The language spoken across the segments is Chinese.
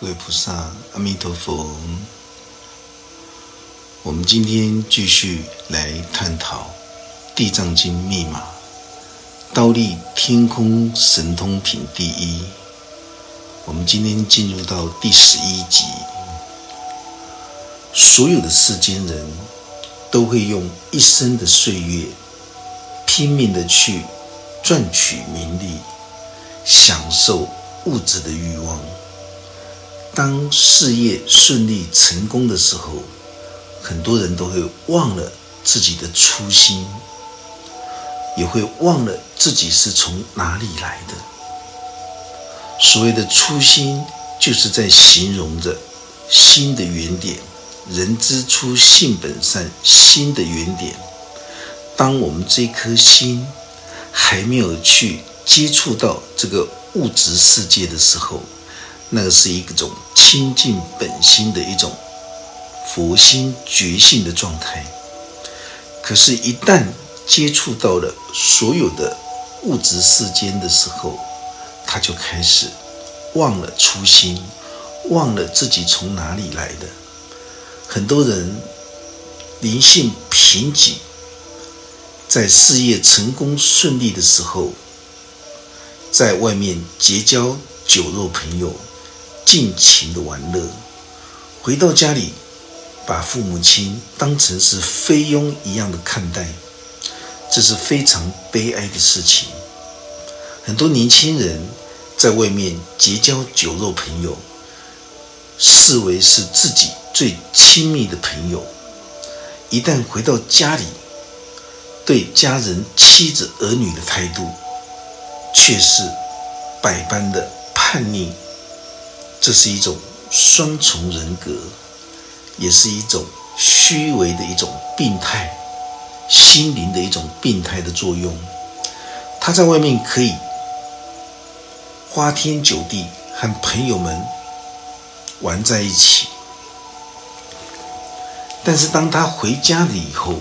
各位菩萨，阿弥陀佛。我们今天继续来探讨《地藏经》密码，刀立天空神通品第一。我们今天进入到第十一集。所有的世间人都会用一生的岁月，拼命的去赚取名利，享受物质的欲望。当事业顺利成功的时候，很多人都会忘了自己的初心，也会忘了自己是从哪里来的。所谓的初心，就是在形容着心的原点。人之初，性本善，心的原点。当我们这颗心还没有去接触到这个物质世界的时候，那个是一种清净本心的一种佛心觉性的状态。可是，一旦接触到了所有的物质世间的时候，他就开始忘了初心，忘了自己从哪里来的。很多人灵性贫瘠，在事业成功顺利的时候，在外面结交酒肉朋友。尽情的玩乐，回到家里，把父母亲当成是菲佣一样的看待，这是非常悲哀的事情。很多年轻人在外面结交酒肉朋友，视为是自己最亲密的朋友，一旦回到家里，对家人、妻子、儿女的态度，却是百般的叛逆。这是一种双重人格，也是一种虚伪的一种病态，心灵的一种病态的作用。他在外面可以花天酒地，和朋友们玩在一起，但是当他回家了以后，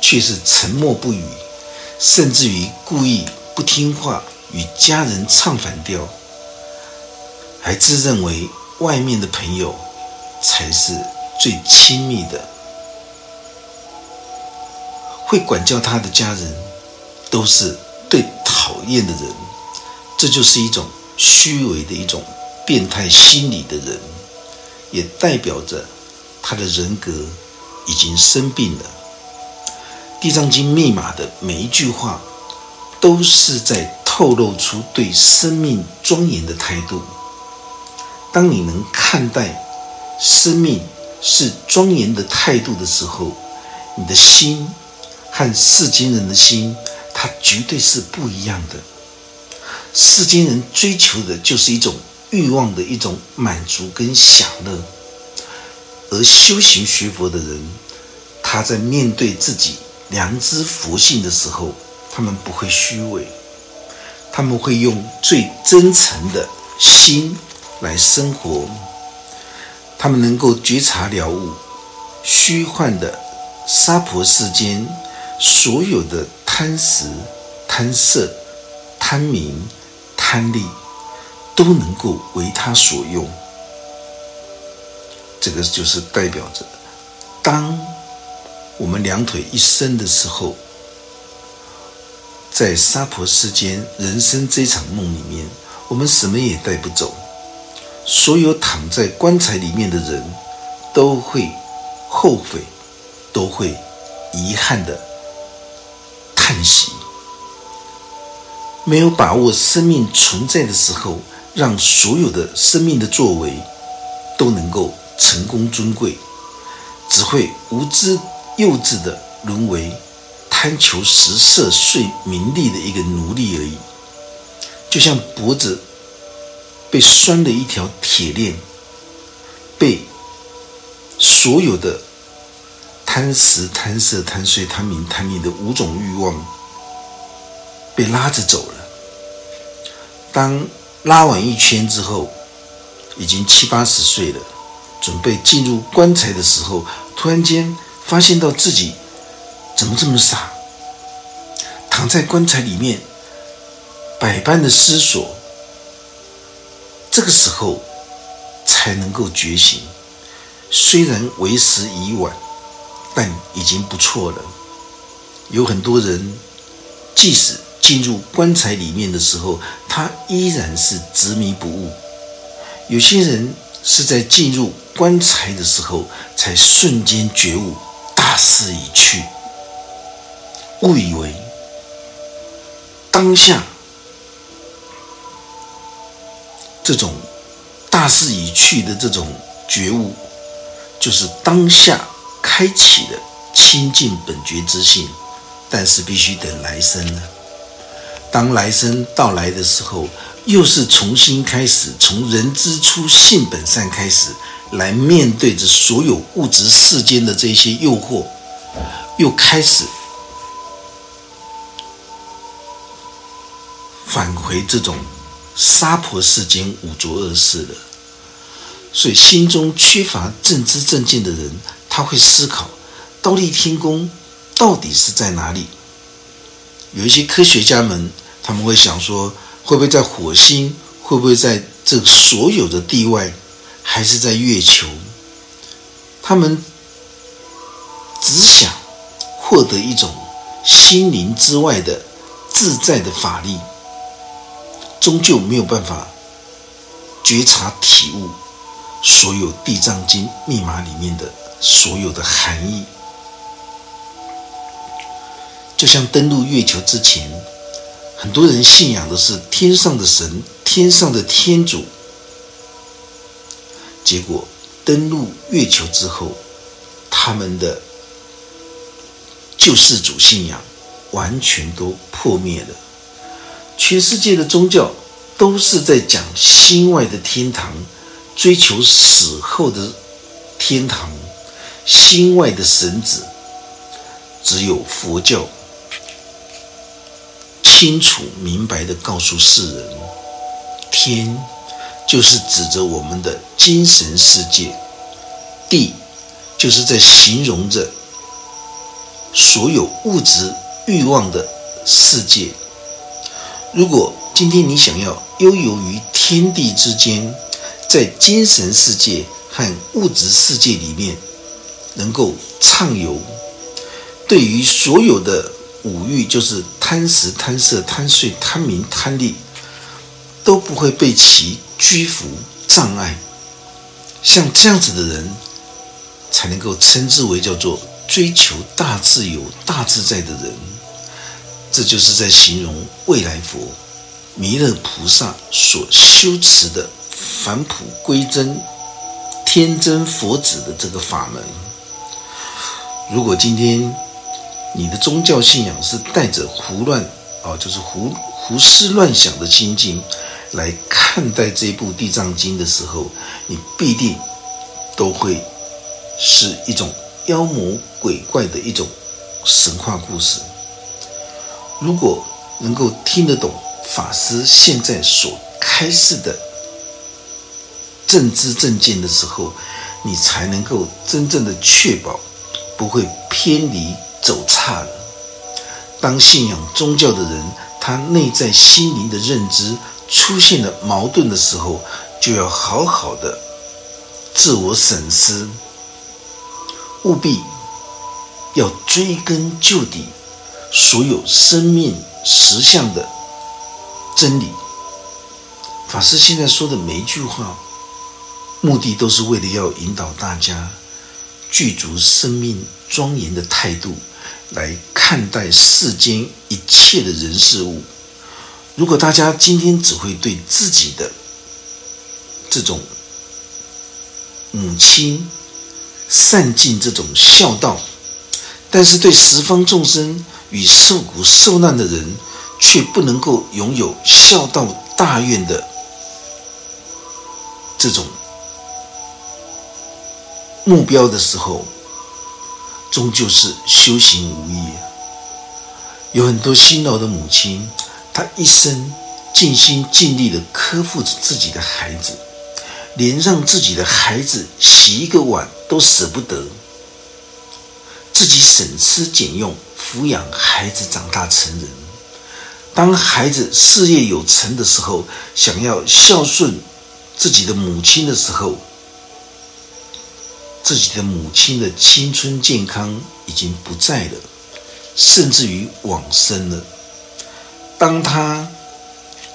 却是沉默不语，甚至于故意不听话，与家人唱反调。还自认为外面的朋友才是最亲密的，会管教他的家人都是最讨厌的人，这就是一种虚伪的一种变态心理的人，也代表着他的人格已经生病了。《地藏经》密码的每一句话，都是在透露出对生命庄严的态度。当你能看待生命是庄严的态度的时候，你的心和世间人的心，它绝对是不一样的。世间人追求的就是一种欲望的一种满足跟享乐，而修行学佛的人，他在面对自己良知佛性的时候，他们不会虚伪，他们会用最真诚的心。来生活，他们能够觉察了悟虚幻的沙婆世间所有的贪食、贪色、贪名、贪利，都能够为他所用。这个就是代表着，当我们两腿一伸的时候，在沙婆世间人生这场梦里面，我们什么也带不走。所有躺在棺材里面的人，都会后悔，都会遗憾的叹息。没有把握生命存在的时候，让所有的生命的作为都能够成功尊贵，只会无知幼稚的沦为贪求食色睡名利的一个奴隶而已，就像脖子。被拴的一条铁链，被所有的贪食、贪色、贪睡、贪名、贪利的五种欲望被拉着走了。当拉完一圈之后，已经七八十岁了，准备进入棺材的时候，突然间发现到自己怎么这么傻，躺在棺材里面，百般的思索。这个时候，才能够觉醒。虽然为时已晚，但已经不错了。有很多人，即使进入棺材里面的时候，他依然是执迷不悟。有些人是在进入棺材的时候，才瞬间觉悟，大势已去。误以为当下这种大势已去的这种觉悟，就是当下开启的清净本觉之性。但是必须等来生了。当来生到来的时候，又是重新开始，从人之初性本善开始，来面对着所有物质世间的这些诱惑，又开始返回这种杀婆世间五浊恶世了。所以，心中缺乏正知正见的人，他会思考：倒立天宫。到底是在哪里？有一些科学家们，他们会想说，会不会在火星？会不会在这所有的地外？还是在月球？他们只想获得一种心灵之外的自在的法力，终究没有办法觉察体悟所有《地藏经》密码里面的所有的含义。就像登陆月球之前，很多人信仰的是天上的神、天上的天主。结果登陆月球之后，他们的救世主信仰完全都破灭了。全世界的宗教都是在讲心外的天堂，追求死后的天堂，心外的神子，只有佛教。清楚明白的告诉世人，天就是指着我们的精神世界，地就是在形容着所有物质欲望的世界。如果今天你想要悠游于天地之间，在精神世界和物质世界里面能够畅游，对于所有的。五欲就是贪食、贪色、贪睡、贪名、贪利，都不会被其拘服障碍。像这样子的人，才能够称之为叫做追求大自由、大自在的人。这就是在形容未来佛弥勒菩萨所修持的返璞归真、天真佛子的这个法门。如果今天，你的宗教信仰是带着胡乱啊，就是胡胡思乱想的心境来看待这部《地藏经》的时候，你必定都会是一种妖魔鬼怪的一种神话故事。如果能够听得懂法师现在所开示的正知正见的时候，你才能够真正的确保不会偏离。走差了。当信仰宗教的人，他内在心灵的认知出现了矛盾的时候，就要好好的自我审视，务必要追根究底，所有生命实相的真理。法师现在说的每一句话，目的都是为了要引导大家具足生命庄严的态度。来看待世间一切的人事物。如果大家今天只会对自己的这种母亲善尽这种孝道，但是对十方众生与受苦受难的人，却不能够拥有孝道大愿的这种目标的时候，终究是修行无益。有很多辛劳的母亲，她一生尽心尽力的呵护着自己的孩子，连让自己的孩子洗一个碗都舍不得，自己省吃俭用抚养孩子长大成人。当孩子事业有成的时候，想要孝顺自己的母亲的时候，自己的母亲的青春健康已经不在了，甚至于往生了。当他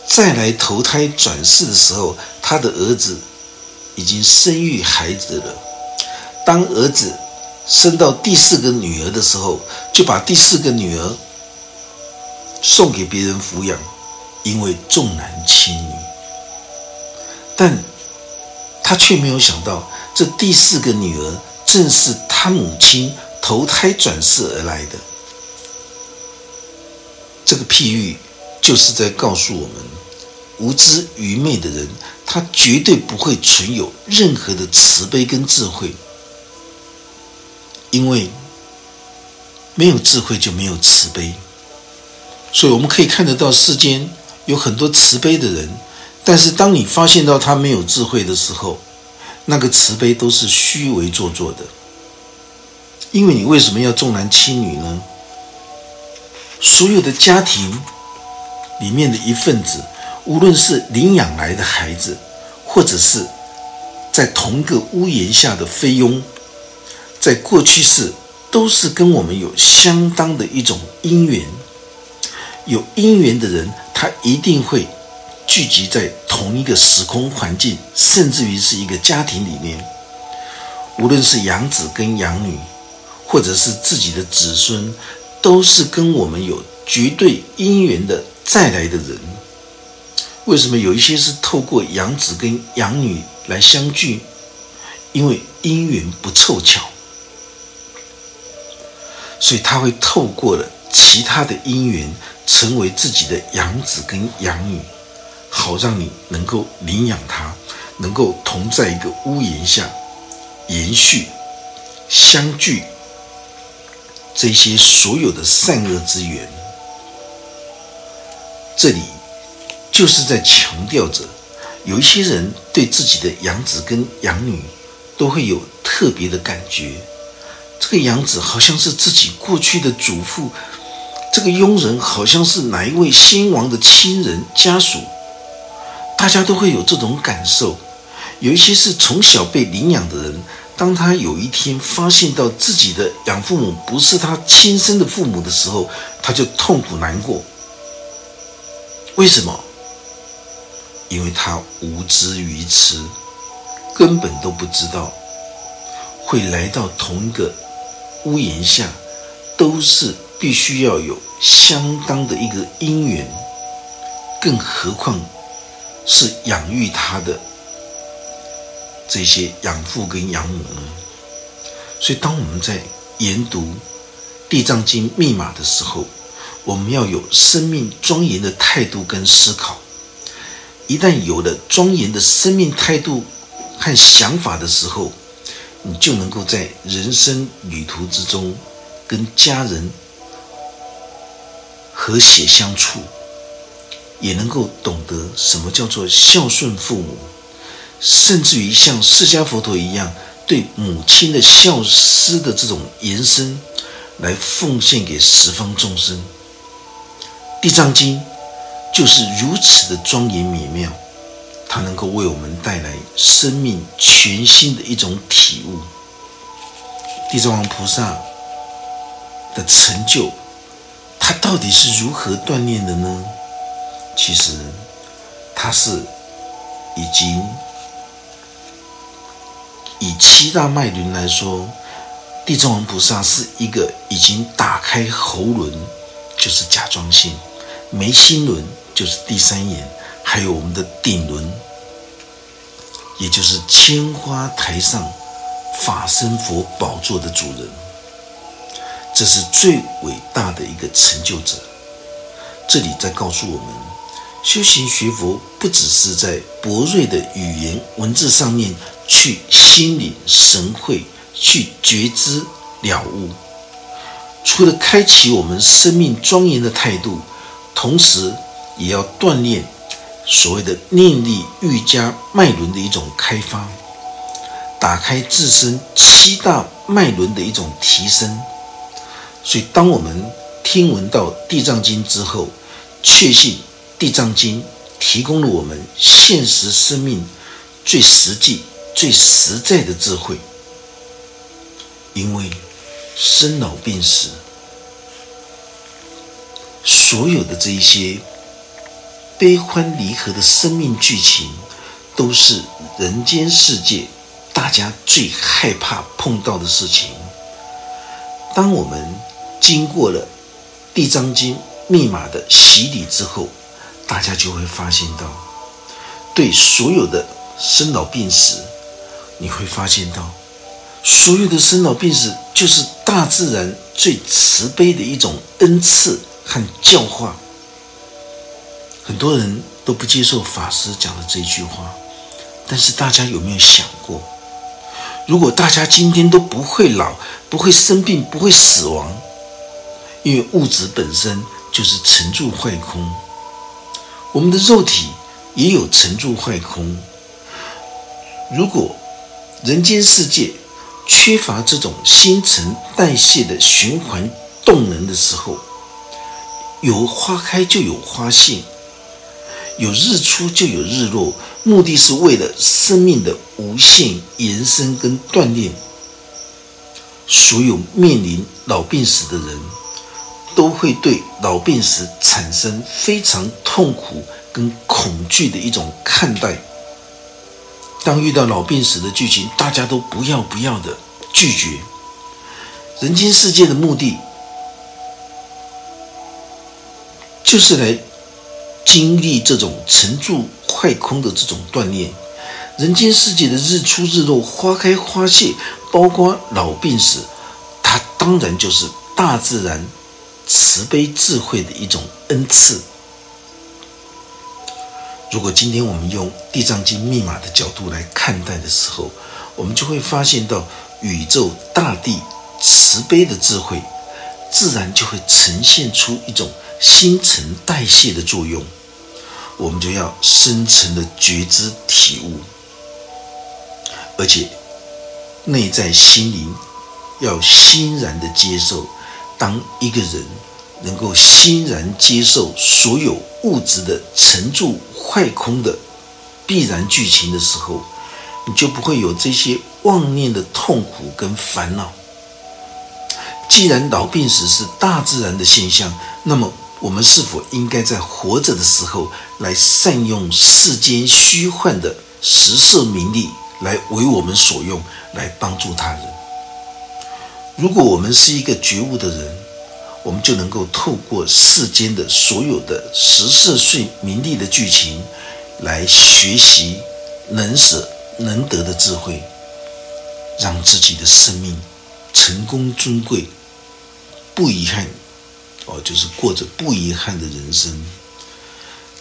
再来投胎转世的时候，他的儿子已经生育孩子了。当儿子生到第四个女儿的时候，就把第四个女儿送给别人抚养，因为重男轻女。但他却没有想到，这第四个女儿正是他母亲投胎转世而来的。这个譬喻。就是在告诉我们，无知愚昧的人，他绝对不会存有任何的慈悲跟智慧，因为没有智慧就没有慈悲。所以我们可以看得到世间有很多慈悲的人，但是当你发现到他没有智慧的时候，那个慈悲都是虚伪做作的。因为你为什么要重男轻女呢？所有的家庭。里面的一份子，无论是领养来的孩子，或者是在同个屋檐下的菲佣，在过去世都是跟我们有相当的一种因缘。有因缘的人，他一定会聚集在同一个时空环境，甚至于是一个家庭里面。无论是养子跟养女，或者是自己的子孙，都是跟我们有绝对因缘的。再来的人，为什么有一些是透过养子跟养女来相聚？因为姻缘不凑巧，所以他会透过了其他的姻缘，成为自己的养子跟养女，好让你能够领养他，能够同在一个屋檐下，延续相聚这些所有的善恶之缘。这里就是在强调着，有一些人对自己的养子跟养女都会有特别的感觉。这个养子好像是自己过去的祖父，这个佣人好像是哪一位先王的亲人家属，大家都会有这种感受。有一些是从小被领养的人，当他有一天发现到自己的养父母不是他亲生的父母的时候，他就痛苦难过。为什么？因为他无知愚痴，根本都不知道会来到同一个屋檐下，都是必须要有相当的一个因缘，更何况是养育他的这些养父跟养母呢？所以，当我们在研读《地藏经》密码的时候，我们要有生命庄严的态度跟思考，一旦有了庄严的生命态度和想法的时候，你就能够在人生旅途之中跟家人和谐相处，也能够懂得什么叫做孝顺父母，甚至于像释迦佛陀一样，对母亲的孝思的这种延伸，来奉献给十方众生。地藏经就是如此的庄严美妙，它能够为我们带来生命全新的一种体悟。地藏王菩萨的成就，他到底是如何锻炼的呢？其实，他是已经以七大脉轮来说，地藏王菩萨是一个已经打开喉轮，就是甲状腺。眉心轮就是第三眼，还有我们的顶轮，也就是千花台上法身佛宝座的主人。这是最伟大的一个成就者。这里在告诉我们，修行学佛不只是在博瑞的语言文字上面去心领神会，去觉知了悟，除了开启我们生命庄严的态度。同时，也要锻炼所谓的念力瑜伽脉轮的一种开发，打开自身七大脉轮的一种提升。所以，当我们听闻到《地藏经》之后，确信《地藏经》提供了我们现实生命最实际、最实在的智慧。因为生老病死，所有的这一些悲欢离合的生命剧情，都是人间世界大家最害怕碰到的事情。当我们经过了《地藏经》密码的洗礼之后，大家就会发现到，对所有的生老病死，你会发现到。所有的生老病死，就是大自然最慈悲的一种恩赐和教化。很多人都不接受法师讲的这句话，但是大家有没有想过，如果大家今天都不会老、不会生病、不会死亡，因为物质本身就是沉住坏空，我们的肉体也有沉住坏空。如果人间世界，缺乏这种新陈代谢的循环动能的时候，有花开就有花谢，有日出就有日落，目的是为了生命的无限延伸跟锻炼。所有面临老病死的人，都会对老病死产生非常痛苦跟恐惧的一种看待。当遇到老病死的剧情，大家都不要不要的拒绝。人间世界的目的，就是来经历这种沉住坏空的这种锻炼。人间世界的日出日落、花开花谢，包括老病死，它当然就是大自然慈悲智慧的一种恩赐。如果今天我们用《地藏经》密码的角度来看待的时候，我们就会发现到宇宙大地慈悲的智慧，自然就会呈现出一种新陈代谢的作用。我们就要深层的觉知体悟，而且内在心灵要欣然的接受。当一个人能够欣然接受所有物质的沉住。坏空的必然剧情的时候，你就不会有这些妄念的痛苦跟烦恼。既然老病死是大自然的现象，那么我们是否应该在活着的时候来善用世间虚幻的食色名利，来为我们所用，来帮助他人？如果我们是一个觉悟的人，我们就能够透过世间的所有的十色睡名利的剧情，来学习能舍能得的智慧，让自己的生命成功尊贵，不遗憾，哦，就是过着不遗憾的人生。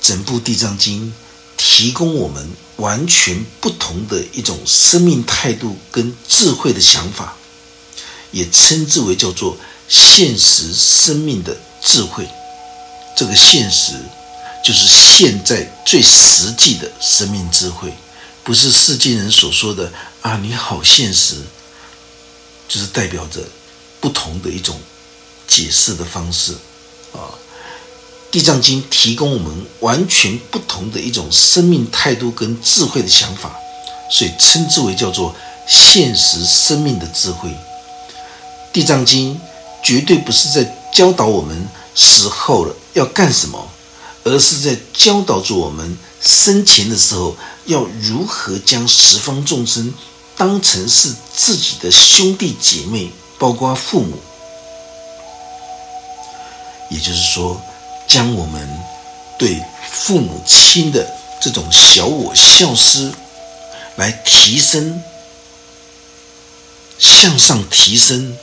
整部《地藏经》提供我们完全不同的一种生命态度跟智慧的想法，也称之为叫做。现实生命的智慧，这个现实就是现在最实际的生命智慧，不是世间人所说的啊，你好现实，就是代表着不同的一种解释的方式啊。地藏经提供我们完全不同的一种生命态度跟智慧的想法，所以称之为叫做现实生命的智慧。地藏经。绝对不是在教导我们死后了要干什么，而是在教导着我们生前的时候要如何将十方众生当成是自己的兄弟姐妹，包括父母。也就是说，将我们对父母亲的这种小我孝思，来提升，向上提升。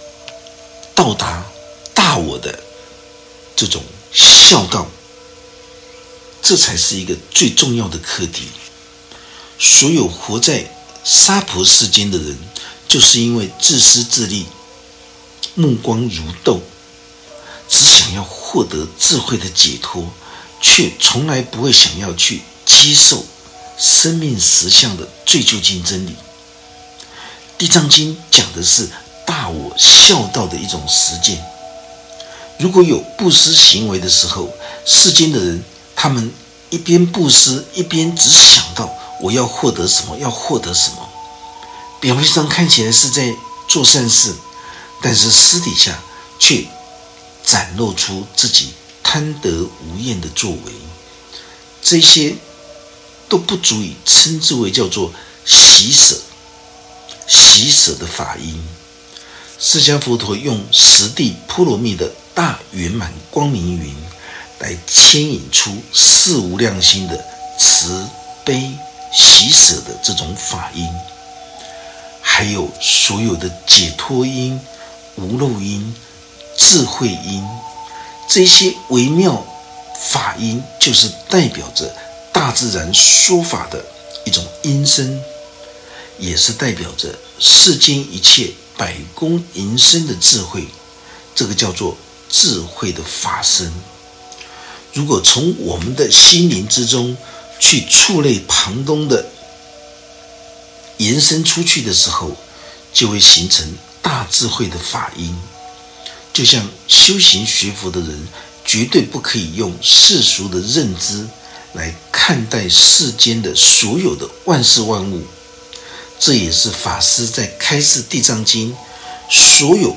到达大我的这种孝道，这才是一个最重要的课题。所有活在娑婆世间的人，就是因为自私自利、目光如豆，只想要获得智慧的解脱，却从来不会想要去接受生命实相的最究竟真理。地藏经讲的是。大我孝道的一种实践。如果有布施行为的时候，世间的人他们一边布施，一边只想到我要获得什么？要获得什么？表面上看起来是在做善事，但是私底下却展露出自己贪得无厌的作为，这些都不足以称之为叫做喜舍。喜舍的法音，释迦佛陀用十地波罗蜜的大圆满光明云，来牵引出四无量心的慈悲喜舍的这种法音。还有所有的解脱音、无漏音、智慧音，这些微妙法音，就是代表着大自然说法的一种音声，也是代表着世间一切百功淫身的智慧。这个叫做智慧的法身。如果从我们的心灵之中去触类旁通的。延伸出去的时候，就会形成大智慧的法音。就像修行学佛的人，绝对不可以用世俗的认知来看待世间的所有的万事万物。这也是法师在开示《地藏经》，所有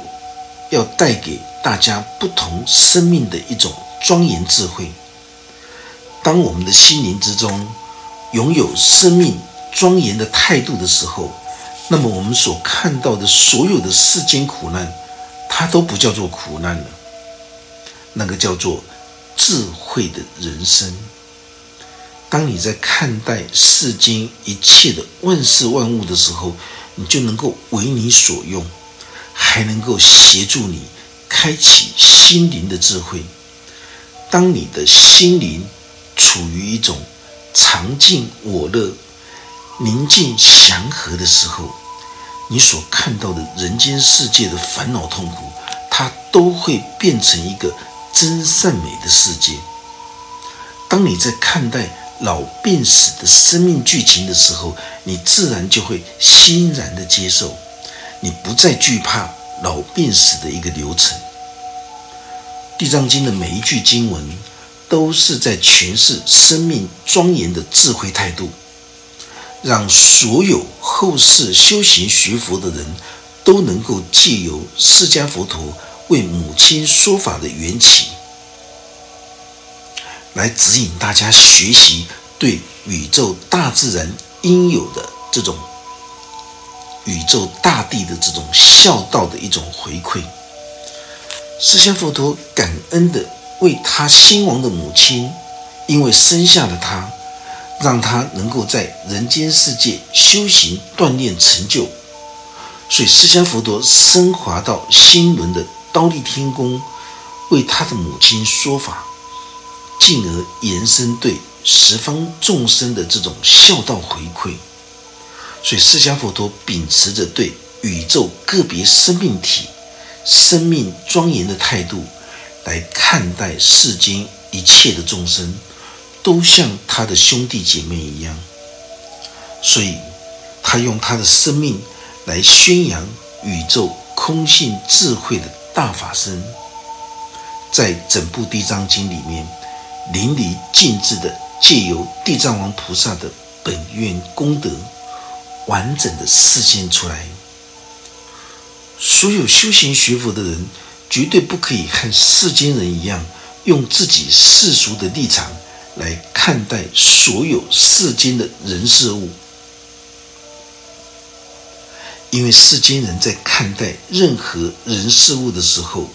要带给大家不同生命的一种庄严智慧。当我们的心灵之中拥有生命。庄严的态度的时候，那么我们所看到的所有的世间苦难，它都不叫做苦难了，那个叫做智慧的人生。当你在看待世间一切的万事万物的时候，你就能够为你所用，还能够协助你开启心灵的智慧。当你的心灵处于一种常静我乐。宁静祥和的时候，你所看到的人间世界的烦恼痛苦，它都会变成一个真善美的世界。当你在看待老病死的生命剧情的时候，你自然就会欣然的接受，你不再惧怕老病死的一个流程。地藏经的每一句经文，都是在诠释生命庄严的智慧态度。让所有后世修行学佛的人都能够借由释迦佛陀为母亲说法的缘起，来指引大家学习对宇宙大自然应有的这种宇宙大地的这种孝道的一种回馈。释迦佛陀感恩的为他兴亡的母亲，因为生下了他。让他能够在人间世界修行锻炼成就，所以释迦佛陀升华到新轮的刀立天宫，为他的母亲说法，进而延伸对十方众生的这种孝道回馈。所以释迦佛陀秉持着对宇宙个别生命体生命庄严的态度，来看待世间一切的众生。都像他的兄弟姐妹一样，所以他用他的生命来宣扬宇宙空性智慧的大法身，在整部地藏经里面淋漓尽致的借由地藏王菩萨的本愿功德，完整的示现出来。所有修行学佛的人，绝对不可以和世间人一样，用自己世俗的立场。来看待所有世间的人事物，因为世间人在看待任何人事物的时候，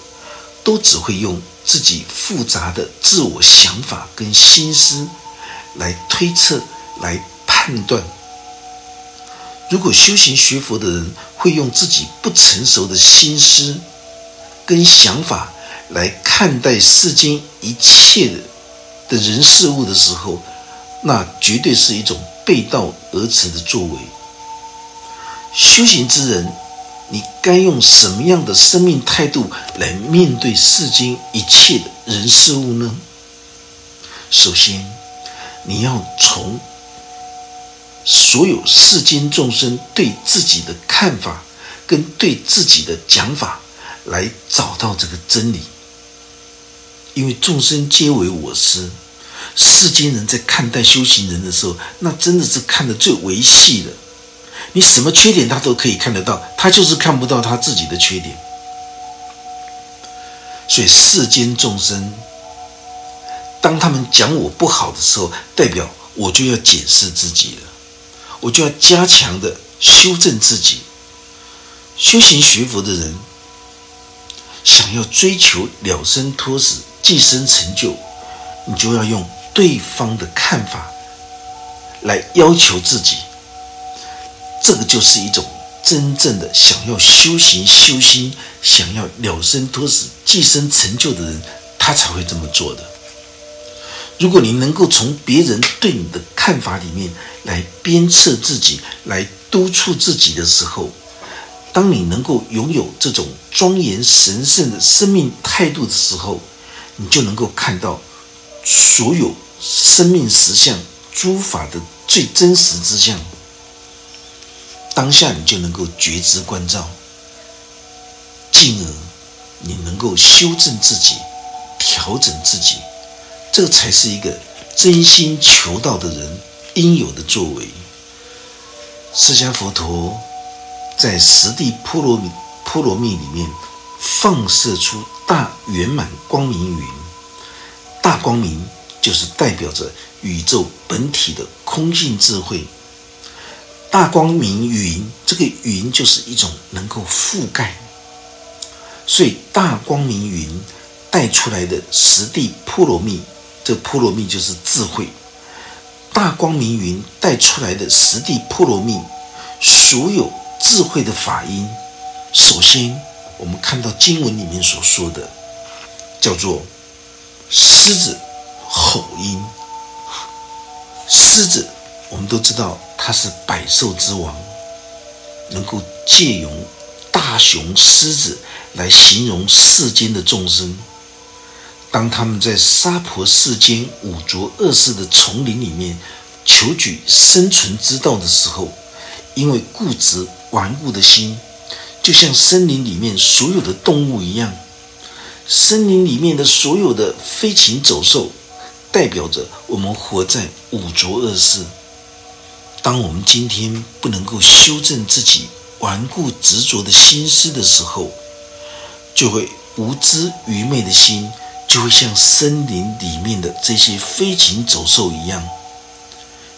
都只会用自己复杂的自我想法跟心思来推测、来判断。如果修行学佛的人会用自己不成熟的心思跟想法来看待世间一切的。的人事物的时候，那绝对是一种背道而驰的作为。修行之人，你该用什么样的生命态度来面对世间一切的人事物呢？首先，你要从所有世间众生对自己的看法跟对自己的讲法来找到这个真理。因为众生皆为我师，世间人在看待修行人的时候，那真的是看得最维系的。你什么缺点他都可以看得到，他就是看不到他自己的缺点。所以世间众生，当他们讲我不好的时候，代表我就要检视自己了，我就要加强的修正自己。修行学佛的人，想要追求了生脱死、寄生成就，你就要用对方的看法来要求自己。这个就是一种真正的想要修行、修心、想要了生脱死、寄生成就的人，他才会这么做的。如果你能够从别人对你的看法里面来鞭策自己、来督促自己的时候，当你能够拥有这种庄严神圣的生命态度的时候，你就能够看到所有生命实相、诸法的最真实之相。当下你就能够觉知关照，进而你能够修正自己、调整自己，这才是一个真心求道的人应有的作为。释迦佛陀在十地波罗蜜波罗蜜里面放射出大圆满光明云，大光明就是代表着宇宙本体的空性智慧。大光明云，这个云就是一种能够覆盖，所以大光明云带出来的十地波罗蜜，这波罗蜜就是智慧。大光明云带出来的十地波罗蜜，所有智慧的法音，首先我们看到经文里面所说的，叫做狮子吼音，狮子。我们都知道它是百兽之王，能够借用大雄狮子来形容世间的众生。当他们在娑婆世间五浊恶世的丛林里面求取生存之道的时候，因为固执顽固的心，就像森林里面所有的动物一样，森林里面的所有的飞禽走兽，代表着我们活在五浊恶世。当我们今天不能够修正自己顽固执着的心思的时候，就会无知愚昧的心就会像森林里面的这些飞禽走兽一样。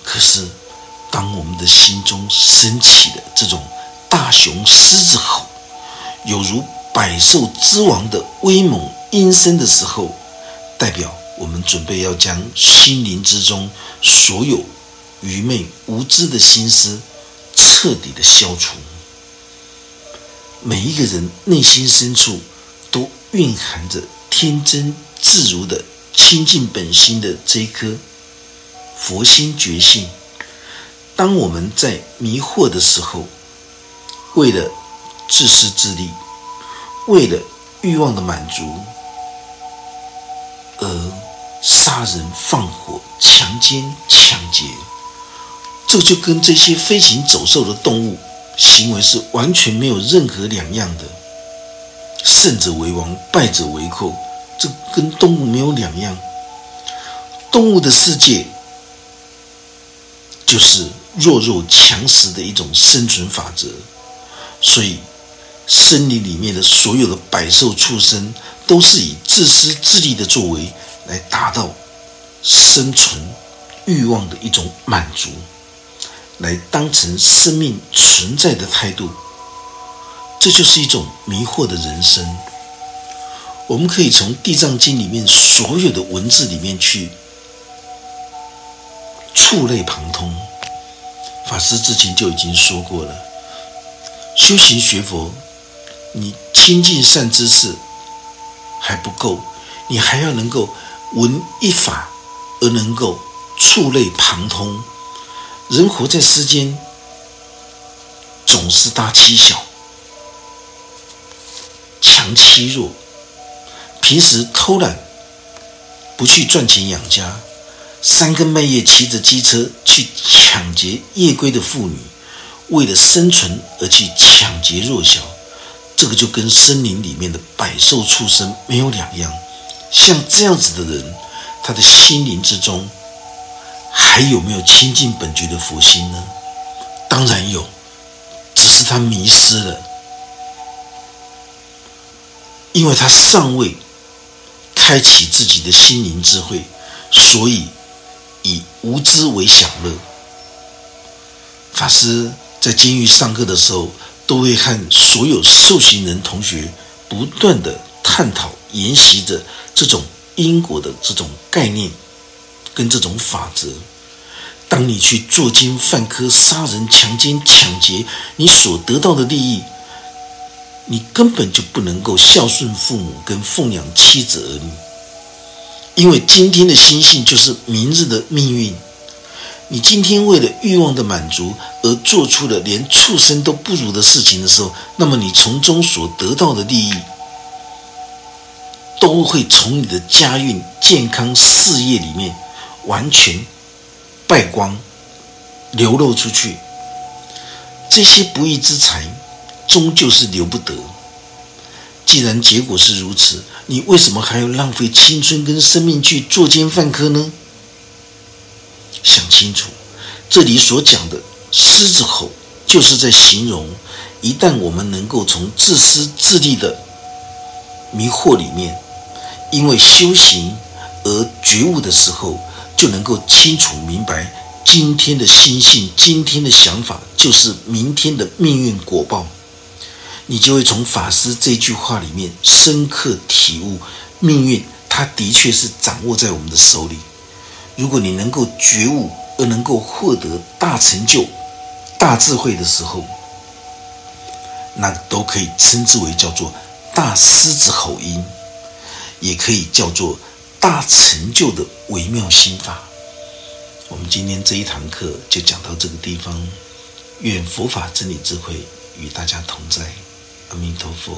可是，当我们的心中升起的这种大雄狮子吼，有如百兽之王的威猛阴声的时候，代表我们准备要将心灵之中所有。愚昧无知的心思彻底的消除。每一个人内心深处都蕴含着天真自如的清净本心的这一颗佛心觉性。当我们在迷惑的时候，为了自私自利，为了欲望的满足，而杀人放火、强奸抢劫。这就跟这些飞禽走兽的动物行为是完全没有任何两样的。胜者为王，败者为寇，这跟动物没有两样。动物的世界就是弱肉强食的一种生存法则，所以森林里面的所有的百兽畜生都是以自私自利的作为来达到生存欲望的一种满足。来当成生命存在的态度，这就是一种迷惑的人生。我们可以从《地藏经》里面所有的文字里面去触类旁通。法师之前就已经说过了，修行学佛，你亲近善知识还不够，你还要能够闻一法而能够触类旁通。人活在世间，总是大欺小，强欺弱。平时偷懒，不去赚钱养家，三更半夜骑着机车去抢劫夜归的妇女，为了生存而去抢劫弱小，这个就跟森林里面的百兽畜生没有两样。像这样子的人，他的心灵之中还有没有亲近本觉的佛心呢？当然有，只是他迷失了，因为他尚未开启自己的心灵智慧，所以以无知为享乐。法师在监狱上课的时候，都会和所有受刑人同学不断的探讨、研习着这种因果的这种概念跟这种法则。当你去作奸犯科、杀人、强奸、抢劫，你所得到的利益，你根本就不能够孝顺父母跟奉养妻子儿女，因为今天的心性就是明日的命运。你今天为了欲望的满足而做出了连畜生都不如的事情的时候，那么你从中所得到的利益，都会从你的家运、健康、事业里面完全。败光，流露出去，这些不义之财，终究是留不得。既然结果是如此，你为什么还要浪费青春跟生命去作奸犯科呢？想清楚，这里所讲的狮子吼，就是在形容，一旦我们能够从自私自利的迷惑里面，因为修行而觉悟的时候。就能够清楚明白，今天的心性，今天的想法，就是明天的命运果报。你就会从法师这句话里面深刻体悟，命运它的确是掌握在我们的手里。如果你能够觉悟，而能够获得大成就、大智慧的时候，那都可以称之为叫做大狮子吼音，也可以叫做。大成就的微妙心法，我们今天这一堂课就讲到这个地方。愿佛法真理智慧与大家同在，阿弥陀佛。